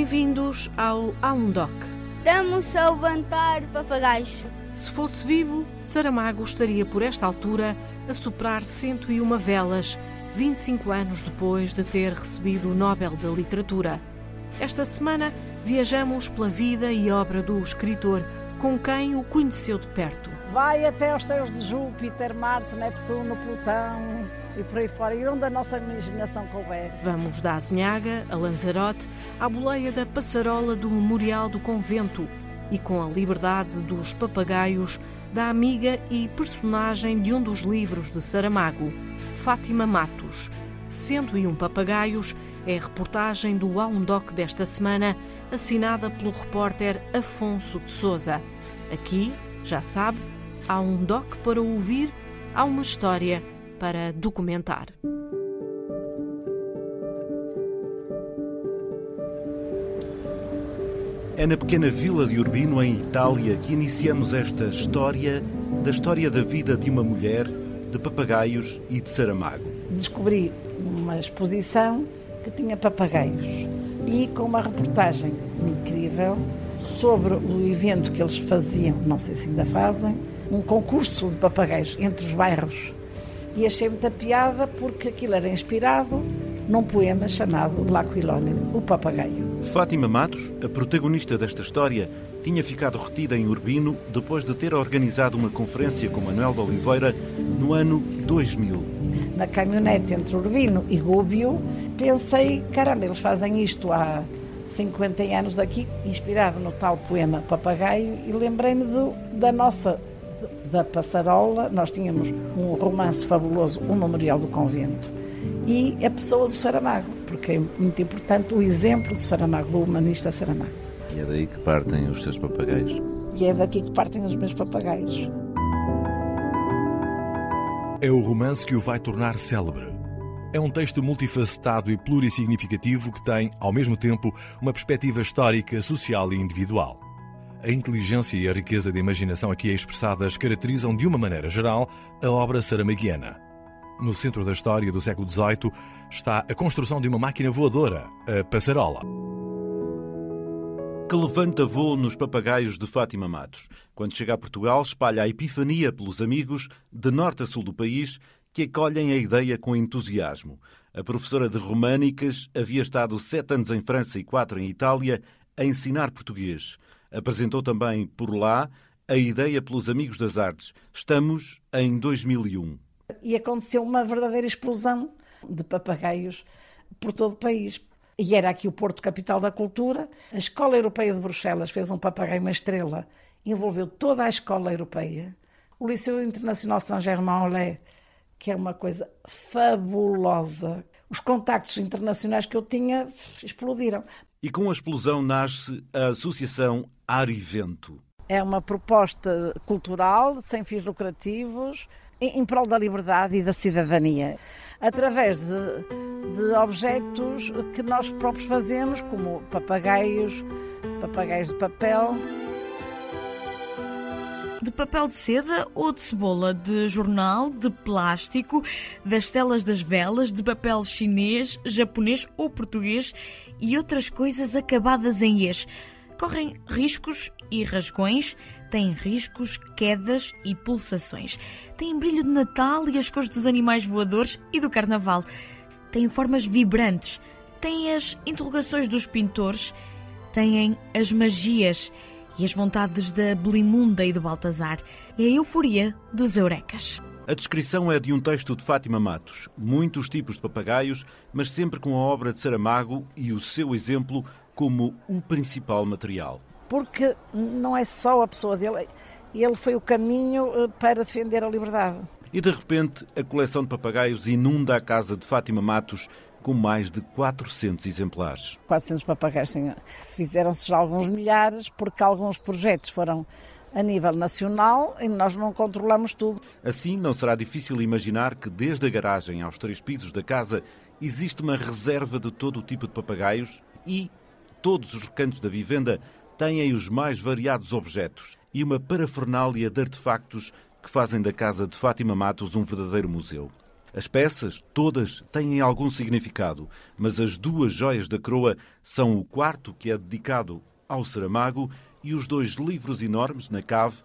Bem-vindos ao Aundoc. Estamos a levantar papagaios. Se fosse vivo, Saramago estaria por esta altura a soprar 101 velas, 25 anos depois de ter recebido o Nobel da Literatura. Esta semana viajamos pela vida e obra do escritor, com quem o conheceu de perto. Vai até aos céus de Júpiter, Marte, Neptuno, Plutão e por aí fora, e onde a nossa imaginação couber. Vamos da Azinhaga, a Lanzarote, à boleia da passarola do Memorial do Convento e com a liberdade dos papagaios da amiga e personagem de um dos livros de Saramago, Fátima Matos. 101 papagaios é a reportagem do Aundoc desta semana, assinada pelo repórter Afonso de Souza. Aqui, já sabe, há um doc para ouvir, há uma história para documentar. É na pequena vila de Urbino, em Itália, que iniciamos esta história da história da vida de uma mulher, de papagaios e de Saramago. Descobri uma exposição que tinha papagaios e com uma reportagem incrível sobre o evento que eles faziam, não sei se ainda fazem, um concurso de papagaios entre os bairros. E achei muita piada porque aquilo era inspirado num poema chamado L'Aquilone, o papagaio. Fátima Matos, a protagonista desta história, tinha ficado retida em Urbino depois de ter organizado uma conferência com Manuel de Oliveira no ano 2000. Na caminhonete entre Urbino e Gúbio, pensei, caramba, eles fazem isto há 50 anos aqui, inspirado no tal poema Papagaio, e lembrei-me da nossa, da Passarola, nós tínhamos um romance fabuloso, O Memorial do Convento, e a pessoa do Saramago, porque é muito importante o exemplo do Saramago, do humanista Saramago. E é daí que partem os seus papagaios. E é daqui que partem os meus papagaios. É o romance que o vai tornar célebre. É um texto multifacetado e plurissignificativo que tem, ao mesmo tempo, uma perspectiva histórica, social e individual. A inteligência e a riqueza de imaginação aqui expressadas caracterizam, de uma maneira geral, a obra saramaguiana. No centro da história do século XVIII está a construção de uma máquina voadora, a passarola. Que levanta voo nos papagaios de Fátima Matos. Quando chega a Portugal, espalha a epifania pelos amigos, de norte a sul do país, que acolhem a ideia com entusiasmo. A professora de Românicas havia estado sete anos em França e quatro em Itália a ensinar português. Apresentou também por lá a ideia pelos Amigos das Artes. Estamos em 2001. E aconteceu uma verdadeira explosão de papagaios por todo o país. E era aqui o Porto Capital da Cultura. A Escola Europeia de Bruxelas fez um papagaio, uma estrela, envolveu toda a escola europeia. O Liceu Internacional Saint-Germain-en-Laye que é uma coisa fabulosa. Os contactos internacionais que eu tinha explodiram. E com a explosão nasce a Associação Arivento. É uma proposta cultural, sem fins lucrativos, em prol da liberdade e da cidadania, através de, de objetos que nós próprios fazemos, como papagaios, papagaios de papel, de papel de seda ou de cebola, de jornal, de plástico, das telas das velas, de papel chinês, japonês ou português e outras coisas acabadas em es. Correm riscos e rasgões, têm riscos, quedas e pulsações. Têm brilho de Natal e as cores dos animais voadores e do Carnaval. Têm formas vibrantes, têm as interrogações dos pintores, têm as magias e as vontades da Belimunda e do Baltazar e a euforia dos Eurecas. A descrição é de um texto de Fátima Matos. Muitos tipos de papagaios, mas sempre com a obra de Saramago e o seu exemplo como o principal material. Porque não é só a pessoa dele, ele foi o caminho eh, para defender a liberdade. E de repente, a coleção de papagaios inunda a casa de Fátima Matos com mais de 400 exemplares. 400 papagaios, sim. Fizeram-se já alguns milhares, porque alguns projetos foram a nível nacional e nós não controlamos tudo. Assim, não será difícil imaginar que desde a garagem aos três pisos da casa existe uma reserva de todo o tipo de papagaios e todos os recantos da vivenda têm os mais variados objetos e uma parafernália de artefactos que fazem da casa de Fátima Matos um verdadeiro museu. As peças, todas, têm algum significado, mas as duas joias da coroa são o quarto, que é dedicado ao Saramago, e os dois livros enormes na cave,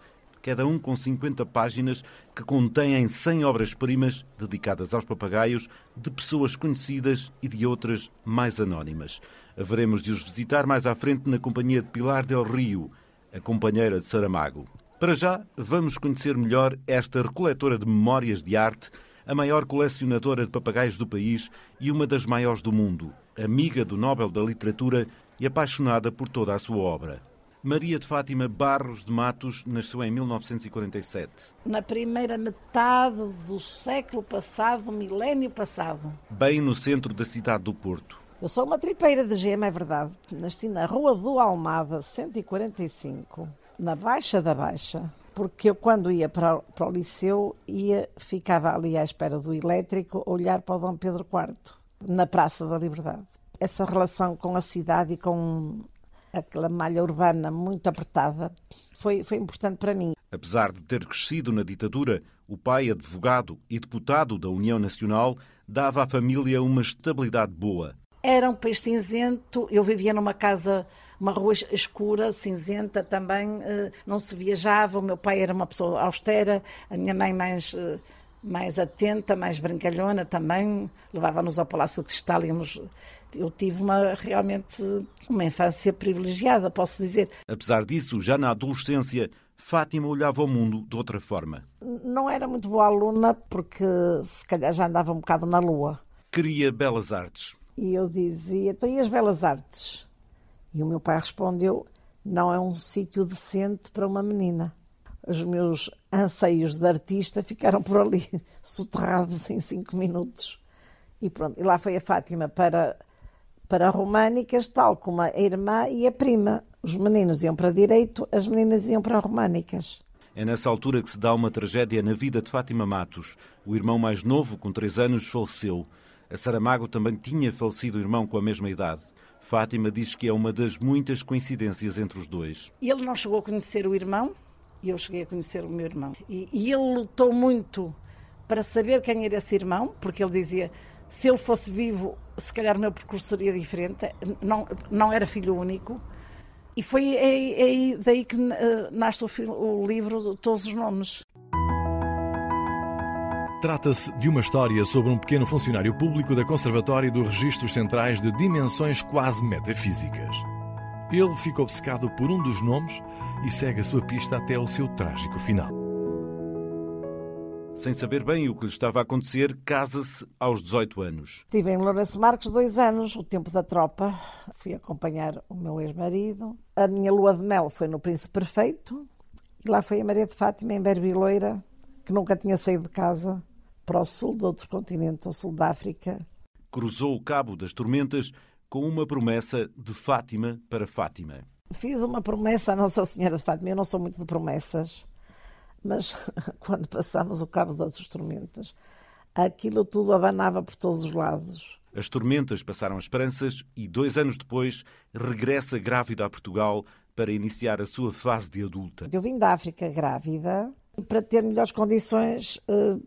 cada um com 50 páginas, que contêm 100 obras-primas dedicadas aos papagaios de pessoas conhecidas e de outras mais anónimas. Haveremos de os visitar mais à frente na companhia de Pilar del Rio, a companheira de Saramago. Para já, vamos conhecer melhor esta recoletora de memórias de arte a maior colecionadora de papagaios do país e uma das maiores do mundo, amiga do Nobel da Literatura e apaixonada por toda a sua obra. Maria de Fátima Barros de Matos nasceu em 1947. Na primeira metade do século passado, milénio passado. Bem no centro da cidade do Porto. Eu sou uma tripeira de gema, é verdade. Nasci na Rua do Almada, 145, na Baixa da Baixa porque eu quando ia para, para o liceu ia, ficava ali à espera do elétrico olhar para o Dom Pedro IV, na Praça da Liberdade. Essa relação com a cidade e com aquela malha urbana muito apertada foi, foi importante para mim. Apesar de ter crescido na ditadura, o pai, advogado e deputado da União Nacional, dava à família uma estabilidade boa. Era um país cinzento, eu vivia numa casa uma rua escura, cinzenta também, eh, não se viajava. O meu pai era uma pessoa austera, a minha mãe mais, eh, mais atenta, mais brincalhona também, levava-nos ao Palácio de Cristal. Íamos, eu tive uma, realmente uma infância privilegiada, posso dizer. Apesar disso, já na adolescência, Fátima olhava o mundo de outra forma. Não era muito boa aluna, porque se calhar já andava um bocado na lua. Queria belas artes. E eu dizia, então e as belas artes? E o meu pai respondeu: não é um sítio decente para uma menina. Os meus anseios de artista ficaram por ali, soterrados em cinco minutos. E pronto, e lá foi a Fátima para, para românicas, tal como a irmã e a prima. Os meninos iam para direito, as meninas iam para românicas. É nessa altura que se dá uma tragédia na vida de Fátima Matos. O irmão mais novo, com três anos, faleceu. A Saramago também tinha falecido o irmão com a mesma idade. Fátima diz que é uma das muitas coincidências entre os dois. Ele não chegou a conhecer o irmão e eu cheguei a conhecer o meu irmão. E, e ele lutou muito para saber quem era esse irmão, porque ele dizia: se ele fosse vivo, se calhar o meu percurso seria diferente. Não, não era filho único. E foi aí, é daí que uh, nasce o, o livro Todos os Nomes. Trata-se de uma história sobre um pequeno funcionário público da Conservatório dos Registros Centrais de dimensões quase metafísicas. Ele fica obcecado por um dos nomes e segue a sua pista até ao seu trágico final. Sem saber bem o que lhe estava a acontecer, casa-se aos 18 anos. Estive em Lourenço Marques dois anos, o tempo da tropa. Fui acompanhar o meu ex-marido. A minha lua de mel foi no Príncipe Perfeito. E lá foi a Maria de Fátima, em Berbiloira, que nunca tinha saído de casa para o sul de outro continente, ao sul da África. Cruzou o Cabo das Tormentas com uma promessa de Fátima para Fátima. Fiz uma promessa à Nossa Senhora de Fátima. Eu não sou muito de promessas, mas quando passamos o Cabo das Tormentas, aquilo tudo abanava por todos os lados. As tormentas passaram esperanças e, dois anos depois, regressa grávida a Portugal para iniciar a sua fase de adulta. Eu vim da África grávida para ter melhores condições uh,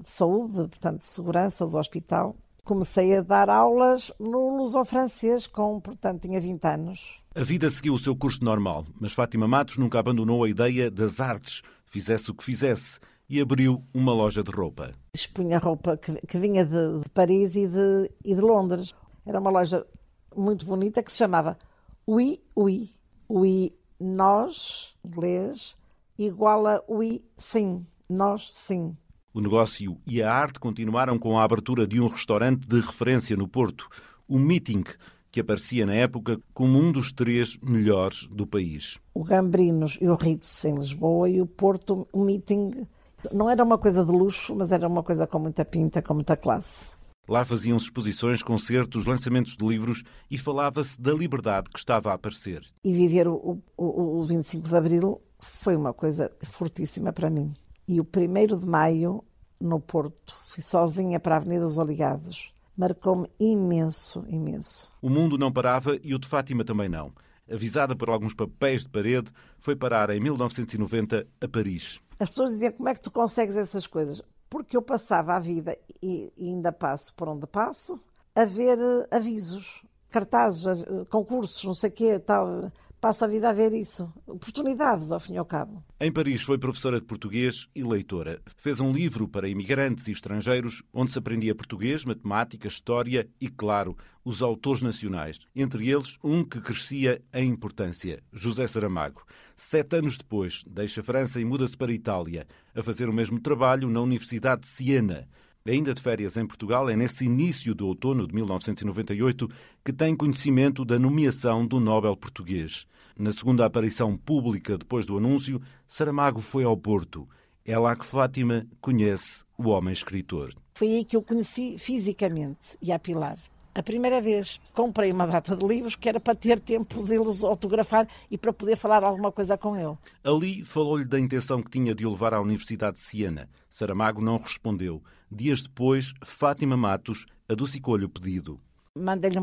de saúde, portanto, de segurança do hospital. Comecei a dar aulas no luso-francês, com, portanto, tinha 20 anos. A vida seguiu o seu curso normal, mas Fátima Matos nunca abandonou a ideia das artes, fizesse o que fizesse, e abriu uma loja de roupa. Expunha roupa que, que vinha de, de Paris e de, e de Londres. Era uma loja muito bonita que se chamava Oui, Oui. Oui, nós, inglês, igual a Oui, sim. Nós, sim. O negócio e a arte continuaram com a abertura de um restaurante de referência no Porto, o Meeting, que aparecia na época como um dos três melhores do país. O Gambrinos e o Ritz em Lisboa e o Porto, o Meeting, não era uma coisa de luxo, mas era uma coisa com muita pinta, com muita classe. Lá faziam-se exposições, concertos, lançamentos de livros e falava-se da liberdade que estava a aparecer. E viver o, o, o 25 de Abril foi uma coisa fortíssima para mim. E o 1 de maio, no Porto, fui sozinha para a Avenida dos Oligados. Marcou-me imenso, imenso. O mundo não parava e o de Fátima também não. Avisada por alguns papéis de parede, foi parar em 1990 a Paris. As pessoas diziam como é que tu consegues essas coisas? porque eu passava a vida, e ainda passo por onde passo, a ver eh, avisos, cartazes, eh, concursos, não sei o quê, tal, passa a vida a ver isso. Oportunidades, ao fim e ao cabo. Em Paris foi professora de português e leitora. Fez um livro para imigrantes e estrangeiros onde se aprendia português, matemática, história e, claro, os autores nacionais. Entre eles, um que crescia em importância, José Saramago. Sete anos depois, deixa a França e muda-se para a Itália, a fazer o mesmo trabalho na Universidade de Siena. Ainda de férias em Portugal, é nesse início do outono de 1998 que tem conhecimento da nomeação do Nobel português. Na segunda aparição pública depois do anúncio, Saramago foi ao Porto. É lá que Fátima conhece o homem escritor. Foi aí que eu conheci fisicamente e a Pilar. A primeira vez comprei uma data de livros que era para ter tempo deles autografar e para poder falar alguma coisa com ele. Ali falou-lhe da intenção que tinha de o levar à Universidade de Siena. Saramago não respondeu. Dias depois, Fátima Matos adocicou-lhe o pedido. Mandei-lhe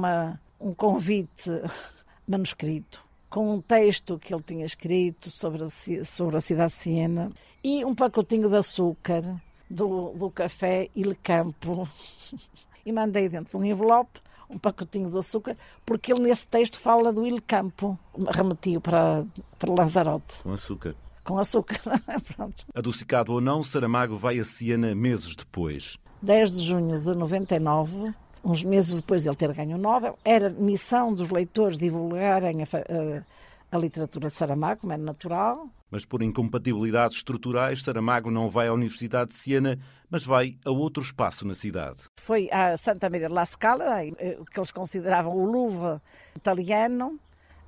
um convite manuscrito com um texto que ele tinha escrito sobre a, sobre a cidade de Siena e um pacotinho de açúcar do, do café Il Campo e mandei dentro de um envelope um pacotinho de açúcar, porque ele nesse texto fala do Il Campo, remetiu para, para Lanzarote. Com açúcar. Com açúcar, pronto. Adocicado ou não, Saramago vai a Siena meses depois. 10 de junho de 99, uns meses depois de ele ter ganho o Nobel, era missão dos leitores divulgarem a, a, a literatura de Saramago, como é natural, mas por incompatibilidades estruturais, Saramago não vai à Universidade de Siena, mas vai a outro espaço na cidade. Foi a Santa Maria La Scala, eh, o que eles consideravam o Louvre italiano,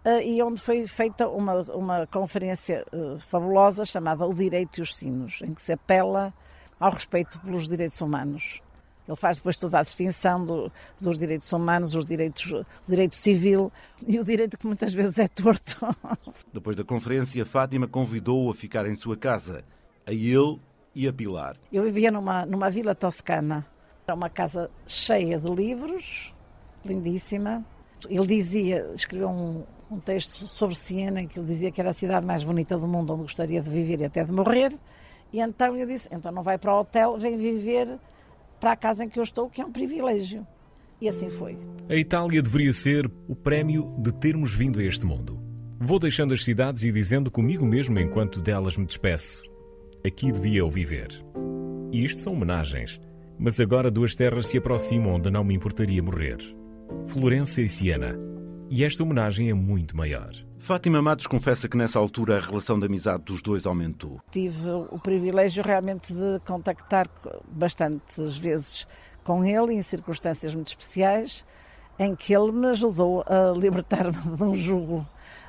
eh, e onde foi feita uma, uma conferência eh, fabulosa chamada O Direito e os Sinos, em que se apela ao respeito pelos direitos humanos. Ele faz depois toda a distinção do, dos direitos humanos, os direitos, o direito civil e o direito que muitas vezes é torto. Depois da conferência, Fátima convidou-o a ficar em sua casa, a ele e a Pilar. Eu vivia numa, numa vila toscana. Era uma casa cheia de livros, lindíssima. Ele dizia, escreveu um, um texto sobre Siena, que ele dizia que era a cidade mais bonita do mundo, onde gostaria de viver e até de morrer. E então eu disse, então não vai para o hotel, vem viver para a casa em que eu estou, que é um privilégio. E assim foi. A Itália deveria ser o prémio de termos vindo a este mundo. Vou deixando as cidades e dizendo comigo mesmo enquanto delas me despeço. Aqui devia eu viver. E isto são homenagens. Mas agora duas terras se aproximam onde não me importaria morrer. Florença e Siena. E esta homenagem é muito maior. Fátima Matos confessa que nessa altura a relação de amizade dos dois aumentou. Tive o privilégio realmente de contactar bastantes vezes com ele em circunstâncias muito especiais, em que ele me ajudou a libertar-me de um jugo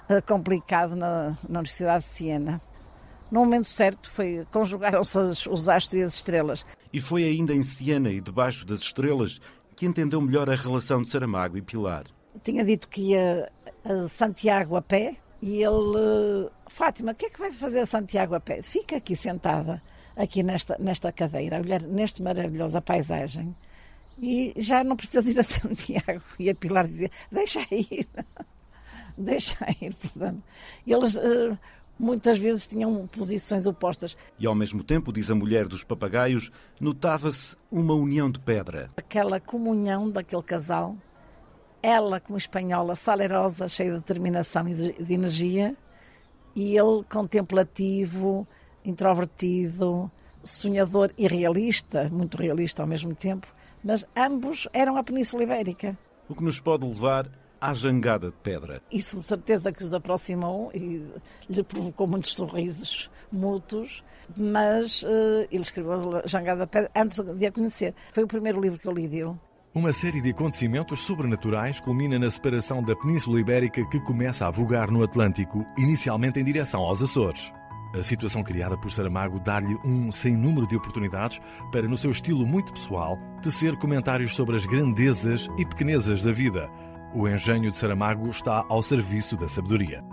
eh, complicado na, na Universidade de Siena. No momento certo foi conjugaram-se os astros e as estrelas. E foi ainda em Siena e debaixo das estrelas que entendeu melhor a relação de Saramago e Pilar. Tinha dito que ia a Santiago a pé e ele, Fátima, o que é que vai fazer a Santiago a pé? Fica aqui sentada, aqui nesta, nesta cadeira, a olhar nesta maravilhosa paisagem e já não precisa de ir a Santiago. E a Pilar dizia, deixa ir, deixa ir, portanto. Eles uh, muitas vezes tinham posições opostas. E ao mesmo tempo, diz a mulher dos papagaios, notava-se uma união de pedra. Aquela comunhão daquele casal ela como espanhola, salerosa, cheia de determinação e de, de energia, e ele contemplativo, introvertido, sonhador e realista, muito realista ao mesmo tempo, mas ambos eram a Península Ibérica. O que nos pode levar à jangada de pedra. Isso de certeza que os aproximou e lhe provocou muitos sorrisos mútuos, mas uh, ele escreveu a Jangada de Pedra antes de a conhecer. Foi o primeiro livro que eu li dele. Uma série de acontecimentos sobrenaturais culmina na separação da Península Ibérica que começa a vogar no Atlântico, inicialmente em direção aos Açores. A situação criada por Saramago dá-lhe um sem número de oportunidades para, no seu estilo muito pessoal, tecer comentários sobre as grandezas e pequenezas da vida. O engenho de Saramago está ao serviço da sabedoria.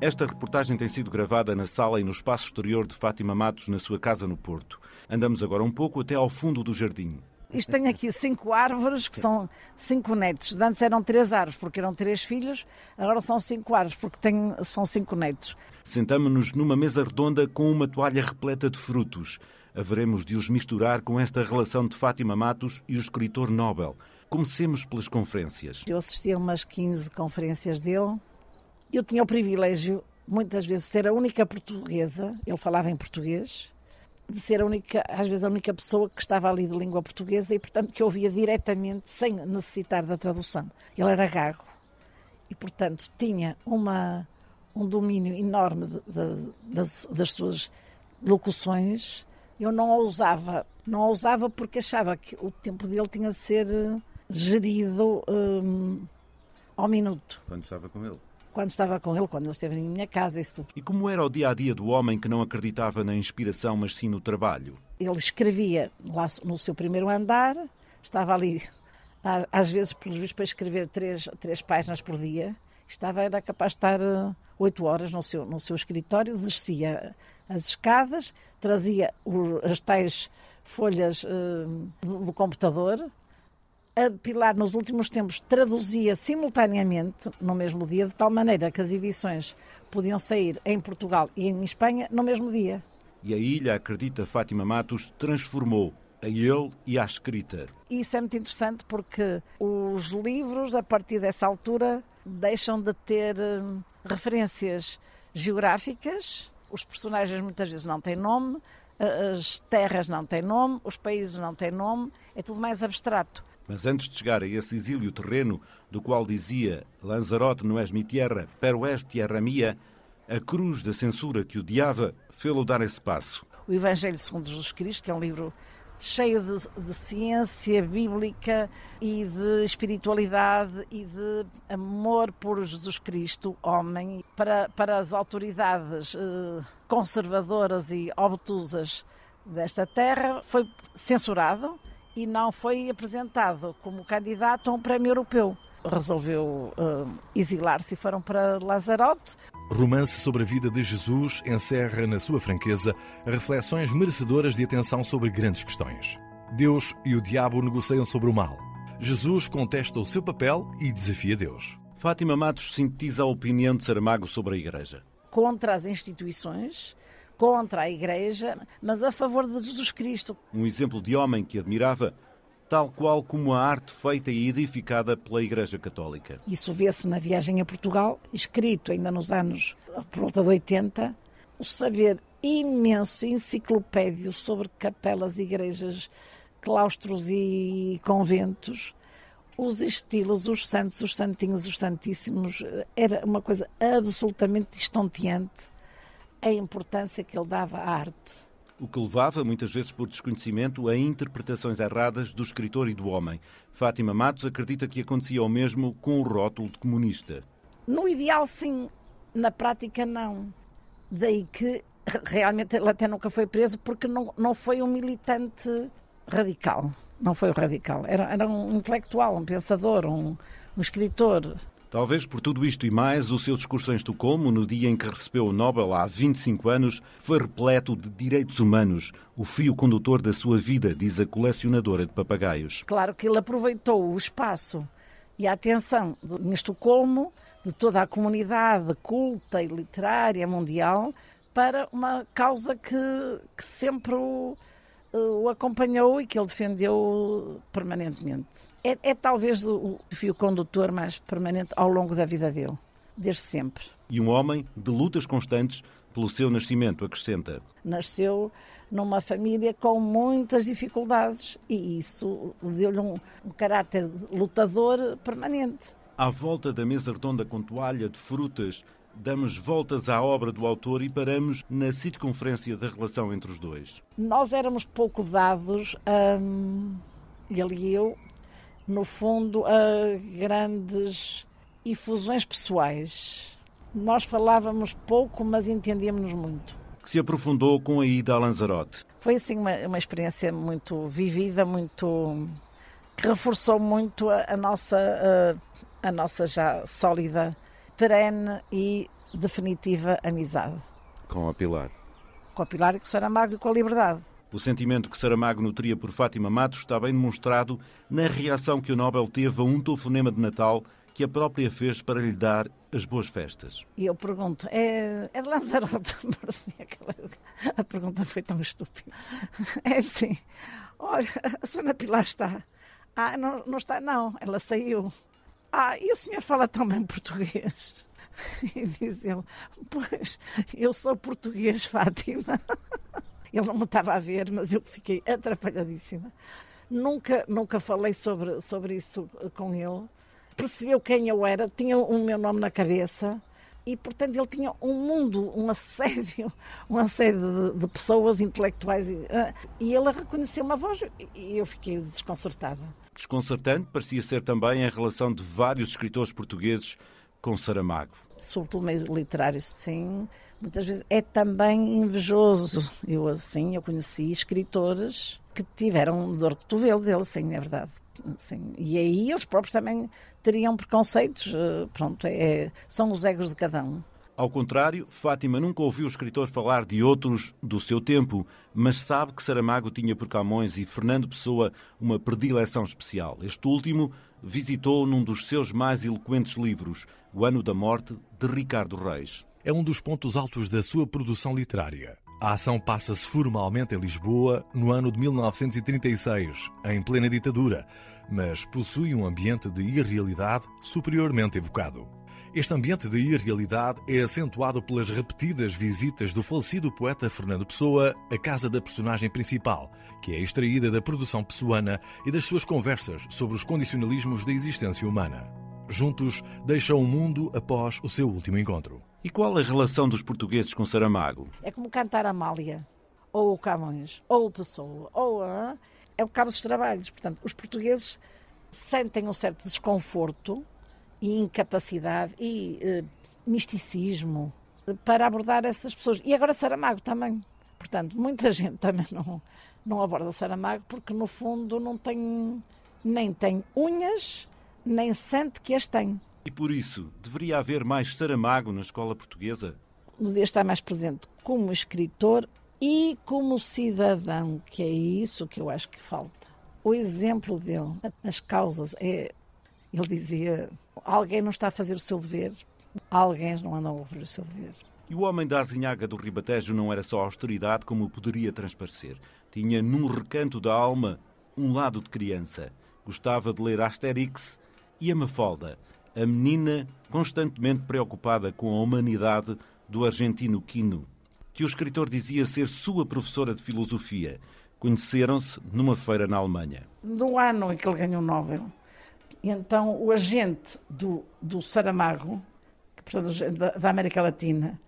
Esta reportagem tem sido gravada na sala e no espaço exterior de Fátima Matos, na sua casa no Porto. Andamos agora um pouco até ao fundo do jardim. Isto tem aqui cinco árvores, que são cinco netos. Antes eram três árvores, porque eram três filhos, agora são cinco árvores, porque tem, são cinco netos. Sentamos-nos numa mesa redonda com uma toalha repleta de frutos. Haveremos de os misturar com esta relação de Fátima Matos e o escritor Nobel. Comecemos pelas conferências. Eu assisti a umas 15 conferências dele. Eu tinha o privilégio, muitas vezes, de ser a única portuguesa, ele falava em português, de ser a única, às vezes a única pessoa que estava ali de língua portuguesa e, portanto, que ouvia diretamente, sem necessitar da tradução. Ele era gago e, portanto, tinha uma, um domínio enorme de, de, das, das suas locuções. Eu não a usava, não a usava porque achava que o tempo dele tinha de ser eh, gerido um, ao minuto. Quando estava com ele? Quando estava com ele, quando ele esteve em minha casa, isso tudo. E como era o dia a dia do homem que não acreditava na inspiração, mas sim no trabalho? Ele escrevia lá no seu primeiro andar, estava ali, às vezes, pelos vistos, para escrever três, três páginas por dia. Estava, era capaz de estar eh, oito horas no seu, no seu escritório, descia as escadas, trazia as tais folhas uh, do, do computador, a Pilar, nos últimos tempos, traduzia simultaneamente no mesmo dia, de tal maneira que as edições podiam sair em Portugal e em Espanha no mesmo dia. E a ilha, acredita Fátima Matos, transformou a ele e à escrita. Isso é muito interessante porque os livros, a partir dessa altura, deixam de ter hum, referências geográficas, os personagens muitas vezes não têm nome, as terras não têm nome, os países não têm nome, é tudo mais abstrato. Mas antes de chegar a esse exílio terreno, do qual dizia Lanzarote não és mi tierra, pero és tierra mia, a cruz da censura que odiava fê-lo dar esse passo. O Evangelho segundo Jesus Cristo, que é um livro cheio de, de, ciência bíblica e de espiritualidade e de amor por Jesus Cristo, homem, para, para as autoridades eh, conservadoras e obtusas desta terra, foi censurado e não foi apresentado como candidato a um prémio europeu. Resolveu uh, exilar-se e foram para Lazarote. Romance sobre a vida de Jesus encerra na sua franqueza reflexões merecedoras de atenção sobre grandes questões. Deus e o diabo negociam sobre o mal. Jesus contesta o seu papel e desafia Deus. Fátima Matos sintetiza a opinião de Saramago sobre a Igreja. Contra as instituições, contra a Igreja, mas a favor de Jesus Cristo. Um exemplo de homem que admirava, tal qual como a arte feita e edificada pela Igreja Católica. Isso vê-se na viagem a Portugal, escrito ainda nos anos por volta de 80, o saber imenso, enciclopédio sobre capelas, igrejas, claustros e conventos, os estilos, os santos, os santinhos, os santíssimos, era uma coisa absolutamente estonteante a importância que ele dava à arte. O que levava, muitas vezes por desconhecimento, a interpretações erradas do escritor e do homem. Fátima Matos acredita que acontecia o mesmo com o rótulo de comunista. No ideal, sim. Na prática, não. Daí que realmente ele até nunca foi preso porque não, não foi um militante radical. Não foi o radical. Era, era um intelectual, um pensador, um, um escritor. Talvez por tudo isto e mais, o seu discurso em Estocolmo, no dia em que recebeu o Nobel há 25 anos, foi repleto de direitos humanos, o fio condutor da sua vida, diz a colecionadora de papagaios. Claro que ele aproveitou o espaço e a atenção em Estocolmo de toda a comunidade culta e literária mundial para uma causa que, que sempre o, o acompanhou e que ele defendeu permanentemente é, é talvez o fio condutor mais permanente ao longo da vida dele, desde sempre. E um homem de lutas constantes pelo seu nascimento, acrescenta. Nasceu numa família com muitas dificuldades e isso deu-lhe um, um caráter lutador permanente. À volta da mesa redonda com toalha de frutas, damos voltas à obra do autor e paramos na circunferência da relação entre os dois. Nós éramos pouco dados, hum, ele e eu, no fundo, a grandes efusões pessoais. Nós falávamos pouco, mas entendíamos-nos muito. Que se aprofundou com a ida a Lanzarote. Foi assim uma, uma experiência muito vivida, muito que reforçou muito a, a nossa a, a nossa já sólida, perene e definitiva amizade. Com a Pilar. Com a Pilar e com o Saramago e com a Liberdade. O sentimento que Saramago nutria por Fátima Matos está bem demonstrado na reação que o Nobel teve a um telefonema de Natal que a própria fez para lhe dar as boas festas. E eu pergunto, é, é de Lanzarote? A pergunta foi tão estúpida. É assim, olha, a Sra. Pilar está. Ah, não, não está, não, ela saiu. Ah, e o senhor fala tão bem português? E diz ele, pois, eu sou português, Fátima. Ele não me estava a ver, mas eu fiquei atrapalhadíssima. Nunca, nunca falei sobre, sobre isso com ele. Percebeu quem eu era, tinha o meu nome na cabeça e, portanto, ele tinha um mundo, um assédio, um assédio de, de pessoas intelectuais e, uh, e ele reconheceu uma voz e eu fiquei desconcertada. Desconcertante parecia ser também a relação de vários escritores portugueses com Saramago. Sobretudo meio literário, sim. Muitas vezes é também invejoso. Eu, assim, eu conheci escritores que tiveram dor de cotovelo dele, sim, é verdade. Sim. E aí eles próprios também teriam preconceitos. Eh, pronto, é, são os egos de cada um. Ao contrário, Fátima nunca ouviu o escritor falar de outros do seu tempo, mas sabe que Saramago tinha por Camões e Fernando Pessoa uma predileção especial. Este último visitou num dos seus mais eloquentes livros, O Ano da Morte, de Ricardo Reis. É um dos pontos altos da sua produção literária. A ação passa-se formalmente em Lisboa no ano de 1936, em plena ditadura, mas possui um ambiente de irrealidade superiormente evocado. Este ambiente de irrealidade é acentuado pelas repetidas visitas do falecido poeta Fernando Pessoa à casa da personagem principal, que é extraída da produção pessoana e das suas conversas sobre os condicionalismos da existência humana. Juntos, deixam o mundo após o seu último encontro. E qual a relação dos portugueses com Saramago? É como cantar Amália, ou o Camões, ou o Pessoa, ou a... é o cabo dos trabalhos. Portanto, os portugueses sentem um certo desconforto e incapacidade e eh, misticismo para abordar essas pessoas. E agora Saramago também. Portanto, muita gente também não, não aborda Saramago porque, no fundo, não tem, nem tem unhas, nem sente que as tem. E por isso, deveria haver mais Saramago na escola portuguesa? Devia estar mais presente como escritor e como cidadão, que é isso que eu acho que falta. O exemplo dele, as causas, é, ele dizia alguém não está a fazer o seu dever, alguém não anda a fazer o seu dever. E o homem da azinhaga do Ribatejo não era só austeridade como poderia transparecer. Tinha num recanto da alma um lado de criança. Gostava de ler Asterix e a Mafalda, a menina constantemente preocupada com a humanidade do argentino Quino, que o escritor dizia ser sua professora de filosofia. Conheceram-se numa feira na Alemanha. No ano em que ele ganhou o Nobel, então o agente do, do Saramago, que, portanto, da, da, América Latina,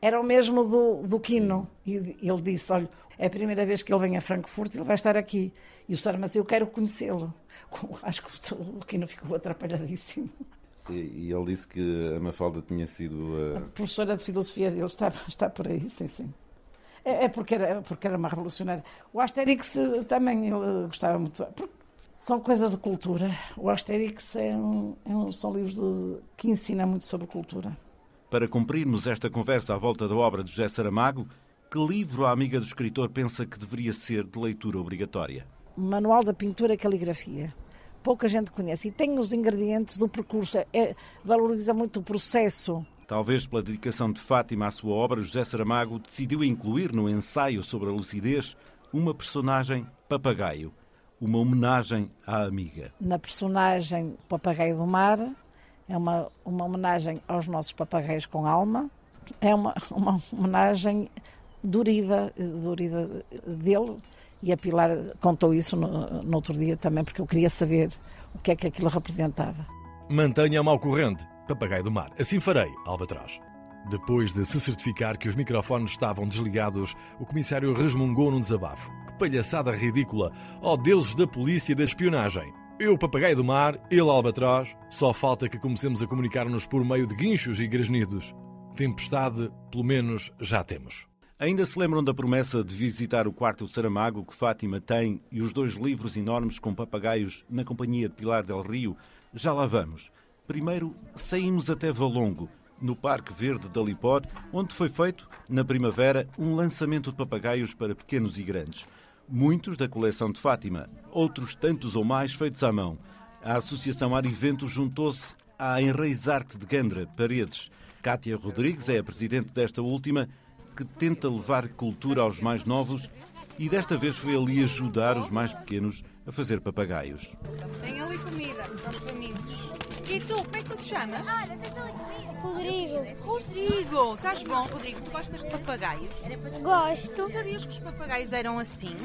era o mesmo do, do Quino. E ele disse: Olha, é a primeira vez que ele vem a Frankfurt e ele vai estar aqui. E o Saramago disse: Eu quero conhecê-lo. Acho que o Quino ficou atrapalhadíssimo. E, e, ele disse que a Mafalda tinha sido. Uh... A professora de filosofia dele está, está por aí, sim, sim. É, é porque, era, porque era uma revolucionária. O Asterix também ele gostava muito. Porque são coisas de cultura. O Asterix é um, é um, são livros de, que ensinam muito sobre cultura. Para cumprirmos esta conversa à volta da obra de José Saramago, que livro a amiga do escritor pensa que deveria ser de leitura obrigatória? Manual da Pintura e Caligrafia. Pouca gente conhece e tem os ingredientes do percurso, é, valoriza muito o processo. Talvez pela dedicação de Fátima à sua obra, José Saramago decidiu incluir no ensaio sobre a lucidez uma personagem papagaio uma homenagem à amiga. Na personagem Papagaio do Mar, é uma, uma homenagem aos nossos papagaios com alma, é uma, uma homenagem dorida, dorida dele, e a Pilar contou isso no, no outro dia também, porque eu queria saber o que é que aquilo representava. Mantenha-me ao corrente, Papagaio do Mar. Assim farei, Albatroz. Depois de se certificar que os microfones estavam desligados, o comissário resmungou num desabafo. Palhaçada ridícula! Oh deuses da polícia e da espionagem! Eu, papagaio do mar, ele, albatroz, só falta que comecemos a comunicar-nos por meio de guinchos e grasnidos. Tempestade, pelo menos, já temos. Ainda se lembram da promessa de visitar o quarto Saramago que Fátima tem e os dois livros enormes com papagaios na companhia de Pilar del Rio? Já lá vamos. Primeiro, saímos até Valongo, no Parque Verde da Lipor, onde foi feito, na primavera, um lançamento de papagaios para pequenos e grandes. Muitos da coleção de Fátima, outros tantos ou mais feitos à mão. A Associação Arivento juntou-se à Enraizarte de Gandra, Paredes. Cátia Rodrigues é a presidente desta última, que tenta levar cultura aos mais novos e desta vez foi ali ajudar os mais pequenos a fazer papagaios. Tem ali comida, estamos famintos. E tu, como é que tu te chamas? Rodrigo, Rodrigo. Estás bom, Rodrigo? Tu gostas de papagaios? gosto. Tu sabias que os papagaios eram assim?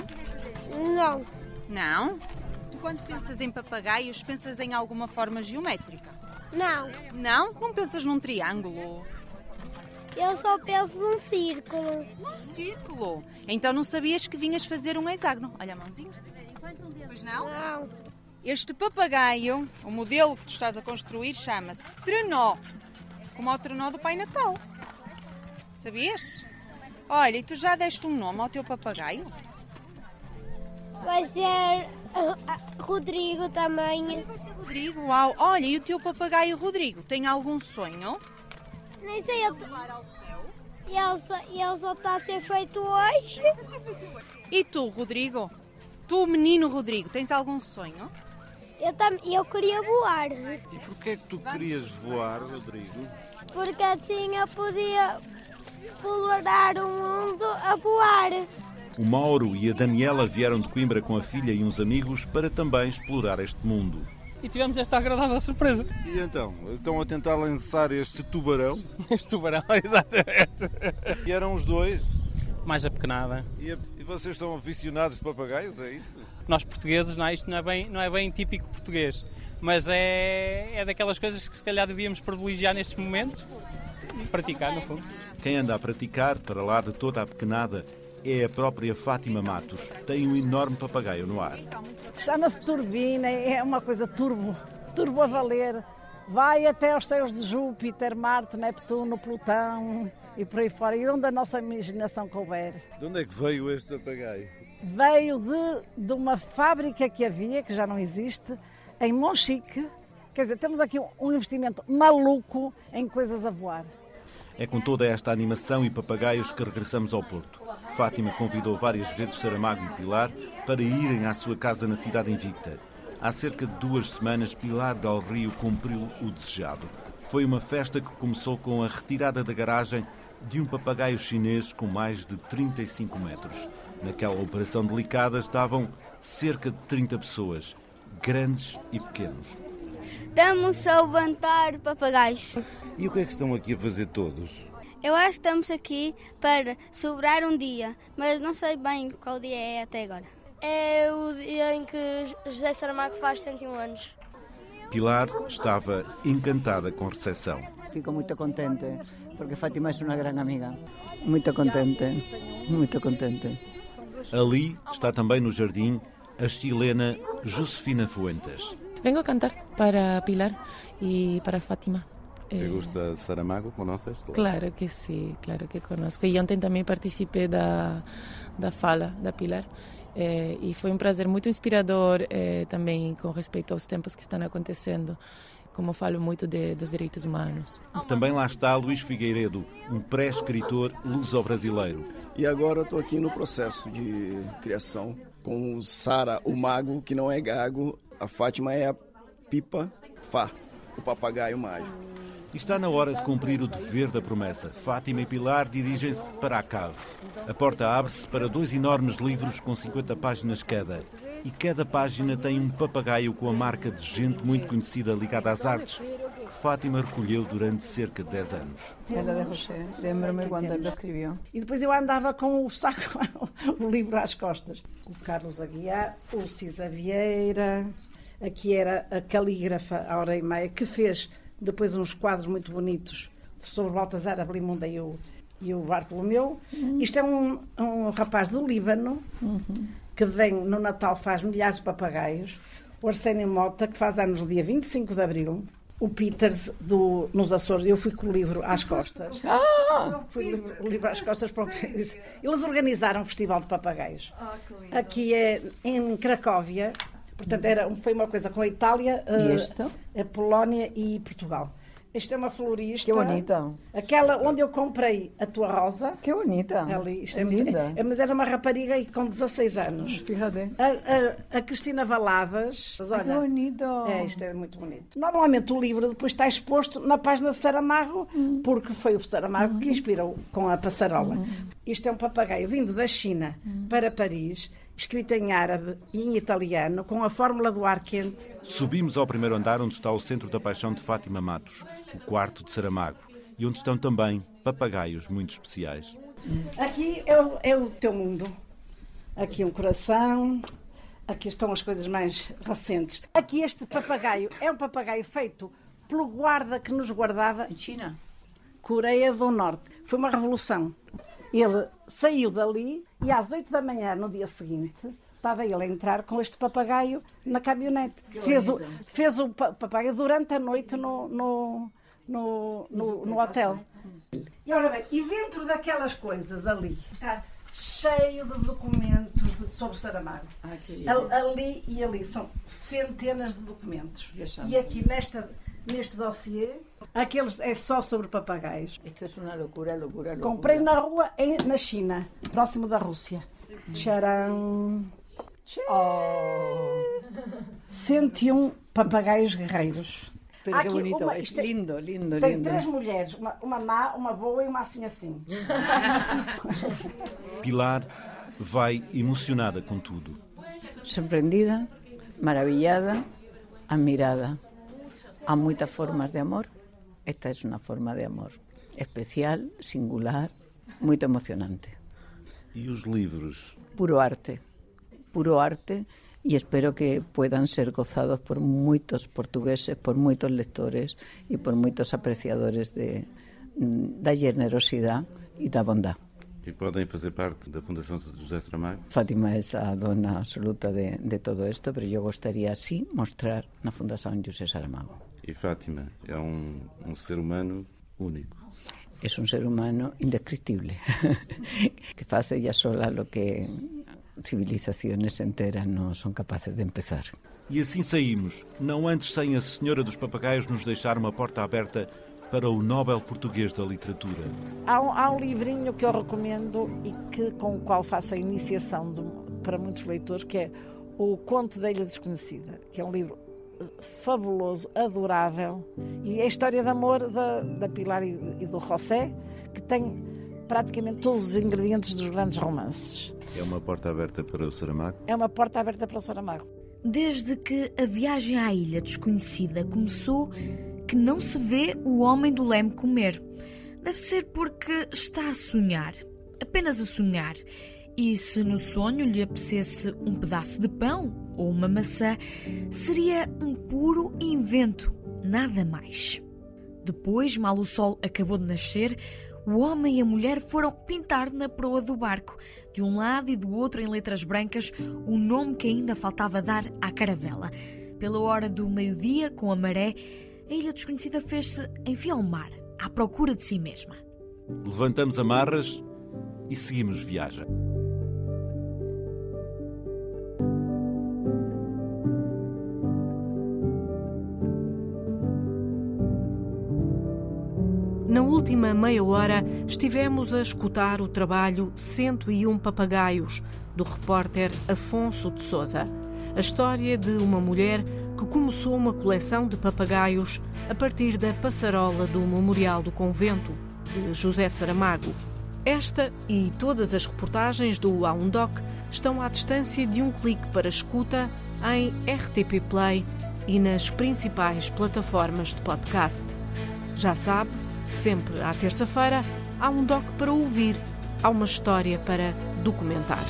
Não, Não? Tu quando pensas em papagaios, pensas em alguma forma geométrica? não. Não? Não pensas num triângulo? Eu só penso num círculo. Um círculo. Então não sabias que vinhas fazer um hexágono. Olha a mãozinha. Pois não? Não. Este papagaio, o modelo que tu estás a construir, chama-se trenó. Como ao trenó do Pai Natal. Sabias? Olha, e tu já deste um nome ao teu papagaio? Vai ser ah, ah, Rodrigo também. Vai ser Rodrigo, uau. Olha, e o teu papagaio Rodrigo tem algum sonho? Nem sei, ele, ele, só, ele só está a ser feito hoje. E tu, Rodrigo? Tu, menino Rodrigo, tens algum sonho? Eu, tam, eu queria voar, E porquê é que tu querias voar, Rodrigo? porque assim eu podia explorar o mundo a voar. O Mauro e a Daniela vieram de Coimbra com a filha e uns amigos para também explorar este mundo. e tivemos esta agradável surpresa. E então, estão a tentar lançar este tubarão Este tubarão, exatamente. e eram os dois. Mais apequenada. E, e vocês são aficionados de papagaios, é isso? Nós portugueses, não é? isto não é, bem, não é bem típico português, mas é, é daquelas coisas que se calhar devíamos privilegiar nestes momentos e praticar, no fundo. Quem anda a praticar, para lá de toda a pequenada, é a própria Fátima Matos. Tem um enorme papagaio no ar. Chama-se turbina, é uma coisa turbo, turbo a valer. Vai até aos céus de Júpiter, Marte, Neptuno, Plutão e por aí fora. E onde a nossa imaginação couber. De onde é que veio este papagaio? Veio de, de uma fábrica que havia, que já não existe, em Monchique. Quer dizer, temos aqui um, investimento maluco em coisas a voar. É com toda esta animação e papagaios que regressamos ao Porto. Fátima convidou várias vezes Saramago e Pilar para irem à sua casa na cidade invicta. Há cerca de duas semanas, Pilar Del Rio cumpriu o desejado. Foi uma festa que começou com a retirada da garagem de um papagaio chinês com mais de 35 metros. Naquela operação delicada estavam cerca de 30 pessoas, grandes e pequenos. Estamos a levantar papagaios. E o que é que estão aqui a fazer todos? Eu acho que estamos aqui para celebrar um dia, mas não sei bem qual dia é até agora. É o dia em que José Saramago faz 101 anos. Pilar estava encantada com a recepção. Fico muito contente, porque Fátima é uma grande amiga. Muito contente, muito contente. Ali está também no jardim a chilena Josefina Fuentes. Vengo a cantar para Pilar y para Fátima. Te Eh, gusta Saramago? Conoces? Claro que sí, claro que conozco. E ontem também participei da, da fala da Pilar. eh, e foi um prazer muito inspirador eh, também com respeito aos tempos que estão acontecendo, como falo muito de, dos direitos humanos. Também lá está Luís Figueiredo, um pré-escritor luso-brasileiro. E agora eu estou aqui no processo de criação com o Sara, o mago, que não é gago. A Fátima é a pipa Fá, o papagaio mágico. Está na hora de cumprir o dever da promessa. Fátima e Pilar dirigem-se para a cave. A porta abre-se para dois enormes livros com 50 páginas cada. E cada página tem um papagaio com a marca de gente muito conhecida ligada às artes, que Fátima recolheu durante cerca de 10 anos. Era de lembro-me quando ele escreveu. E depois eu andava com o saco, o livro às costas. O Carlos Aguiar, o Cisa Vieira, aqui era a calígrafa Aura e Meia, que fez depois uns quadros muito bonitos sobre Baltazar, a Blimunda e o, e o Bartolomeu. Isto é um, um rapaz do Líbano que vem no Natal, faz milhares de papagaios. O Arsénio Mota, que faz anos no dia 25 de Abril. O Peters, do, nos Açores, eu fui com o livro às costas. Fui o livro, o livro às costas para o Eles organizaram um festival de papagaios. Aqui é em Cracóvia. Portanto, era, foi uma coisa com a Itália, E eh, a Polónia e Portugal. Isto é uma florista. Que bonita. Aquela onde eu comprei a tua rosa. Que bonita. Ali, isto é, É muito- linda. é, mas era uma rapariga aí com 16 anos. A, a- a Cristina Valadas. Ai, olha, que bonito. É, isto é muito bonito. Normalmente o livro depois está exposto na página de Saramago, porque foi o Saramago que inspirou com a passarola. Isto é um papagaio vindo da China para Paris, escrito em árabe e em italiano, com a fórmula do ar quente. Subimos ao primeiro andar onde está o Centro da Paixão de Fátima Matos, o quarto de Saramago, e onde estão também papagaios muito especiais. Aqui é o, é o teu mundo. Aqui um coração. Aqui estão as coisas mais recentes. Aqui este papagaio é um papagaio feito pelo guarda que nos guardava. Em China? Coreia do Norte. Foi uma revolução. Ele saiu dali e às 8 da manhã, no dia seguinte, estava ele a entrar com este papagaio na caminhonete. Que Fez o, fez o pa- papagaio durante a noite no, no, no, no, no hotel. E ora bem, e dentro daquelas coisas ali, está cheio de documentos de- sobre Saramago. Ah, ali e ali são centenas de documentos. E aqui nesta, neste dossiê, aqueles é só sobre papagaios. Isto é uma loucura, loucura, loucura. Comprei na rua em, na China, próximo da Rússia. Tcharam! Oh. 101 papagaios guerreiros. Há qué aqui bonito, uma- es isto é- lindo, lindo, Tem lindo. três mulheres, uma, uma má, uma boa e uma assim assim. Pilar vai emocionada com tudo. Sorprendida, maravillada, admirada. Há muitas formas de amor. Esta es una forma de amor especial, singular, muito emocionante. E os livros? Puro arte, puro arte y espero que puedan ser gozados por muchos portugueses, por muchos lectores y por muchos apreciadores de, mm, da generosidade e da bondade. E podem fazer parte da Fundação José Saramago? Fátima es a dona absoluta de, de todo esto, pero yo gustaría sí mostrar na Fundación José Saramago. E Fátima é um, um ser humano único. Es un ser humano indescriptible, que hace ella sola lo que civilizaciones enteras no son capaces de empezar. E assim saímos, não antes sem a Senhora dos Papagaios nos deixar uma porta aberta para o Nobel Português da Literatura. Há um, há um livrinho que eu recomendo e que, com o qual faço a iniciação de- para muitos leitores, que é O Conto da Ilha Desconhecida, que é um livro fabuloso, adorável, e é a história de amor da, da Pilar e, e do José, que tem praticamente todos os ingredientes dos grandes romances. É uma porta aberta para o Saramago? É uma porta aberta para o Saramago. Desde que a viagem à ilha desconhecida começou, que não se vê o homem do leme comer. Deve ser porque está a sonhar, apenas a sonhar. E se no sonho lhe apetecesse um pedaço de pão ou uma maçã, seria um puro invento, nada mais. Depois, mal o sol acabou de nascer, o homem e a mulher foram pintar na proa do barco, de um lado e do outro em letras brancas, o nome que ainda faltava dar à caravela. Pela hora do meio-dia, com a maré, a ilha desconhecida fez-se enfim ao mar, à procura de si mesma. Levantamos amarras e seguimos viagem. Última meia hora, estivemos a escutar o trabalho 101 Papagaios, do repórter Afonso de Souza. A história de uma mulher que começou uma coleção de papagaios a partir da passarola do Memorial do Convento, de José Saramago. Esta e todas as reportagens do A1Doc estão à distância de um clique para escuta em RTP Play e nas principais plataformas de podcast. Já sabe, sempre à terça-feira há um doc para ouvir, há uma história para documentar.